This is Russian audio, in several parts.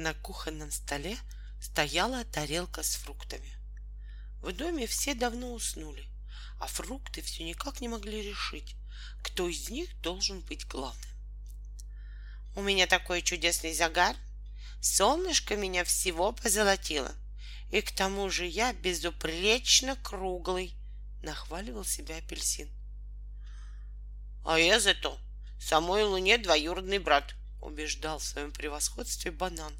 На кухонном столе стояла тарелка с фруктами. В доме все давно уснули, а фрукты все никак не могли решить, кто из них должен быть главным. У меня такой чудесный загар. Солнышко меня всего позолотило. И к тому же я безупречно круглый, нахваливал себя апельсин. А я зато самой Луне двоюродный брат, убеждал в своем превосходстве банан.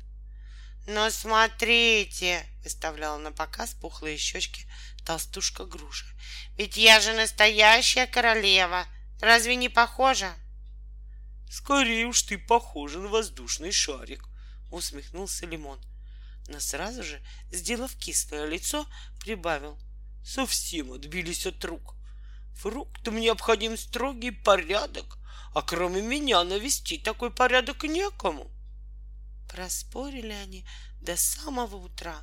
Но смотрите, выставляла на показ пухлые щечки толстушка груша. Ведь я же настоящая королева. Разве не похожа? Скорее уж ты похожа на воздушный шарик, усмехнулся Лимон. Но сразу же, сделав кислое лицо, прибавил. Совсем отбились от рук. Фруктам необходим строгий порядок, а кроме меня навести такой порядок некому. Проспорили они до самого утра.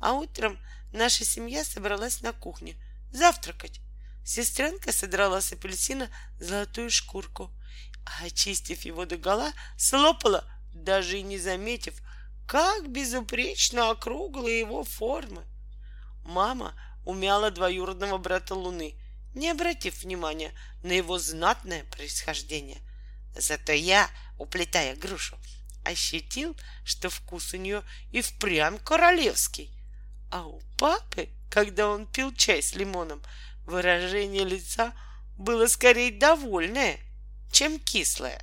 А утром наша семья собралась на кухне завтракать. Сестренка содрала с апельсина золотую шкурку, а очистив его до гола, слопала, даже и не заметив, как безупречно округлы его формы. Мама умяла двоюродного брата Луны, не обратив внимания на его знатное происхождение. Зато я, уплетая грушу, ощутил, что вкус у нее и впрямь королевский. А у папы, когда он пил чай с лимоном, выражение лица было скорее довольное, чем кислое.